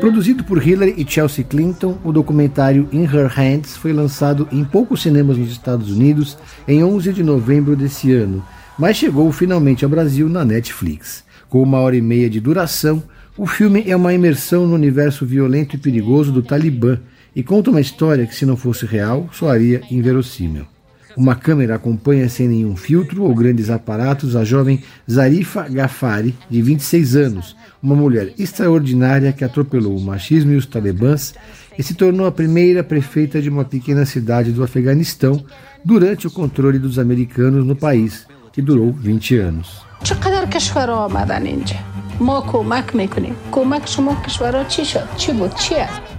Produzido por Hillary e Chelsea Clinton, o documentário In Her Hands foi lançado em poucos cinemas nos Estados Unidos em 11 de novembro desse ano, mas chegou finalmente ao Brasil na Netflix. Com uma hora e meia de duração, o filme é uma imersão no universo violento e perigoso do Talibã e conta uma história que, se não fosse real, soaria inverossímil. Uma câmera acompanha sem nenhum filtro ou grandes aparatos a jovem Zarifa Ghaffari, de 26 anos, uma mulher extraordinária que atropelou o machismo e os talibãs e se tornou a primeira prefeita de uma pequena cidade do Afeganistão durante o controle dos americanos no país, que durou 20 anos.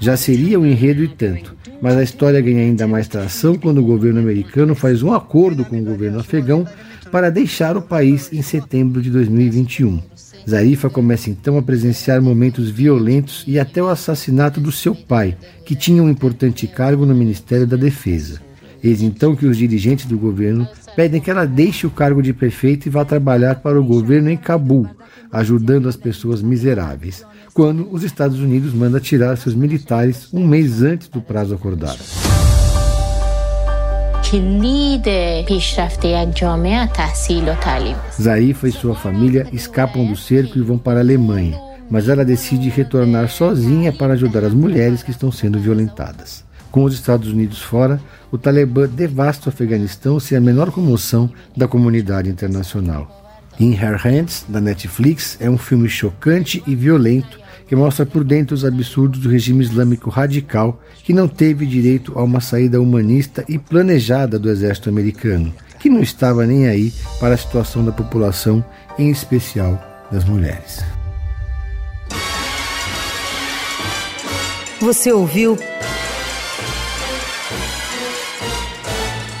Já seria um enredo e tanto, mas a história ganha ainda mais tração quando o governo americano faz um acordo com o governo afegão para deixar o país em setembro de 2021. Zarifa começa então a presenciar momentos violentos e até o assassinato do seu pai, que tinha um importante cargo no Ministério da Defesa. Eis então que os dirigentes do governo pedem que ela deixe o cargo de prefeito e vá trabalhar para o governo em Cabul, ajudando as pessoas miseráveis, quando os Estados Unidos mandam tirar seus militares um mês antes do prazo acordado. Zarifa e sua família escapam do cerco e vão para a Alemanha, mas ela decide retornar sozinha para ajudar as mulheres que estão sendo violentadas. Com os Estados Unidos fora, o Talibã devasta o Afeganistão sem a menor comoção da comunidade internacional. In Her Hands, da Netflix, é um filme chocante e violento que mostra por dentro os absurdos do regime islâmico radical que não teve direito a uma saída humanista e planejada do exército americano, que não estava nem aí para a situação da população, em especial das mulheres. Você ouviu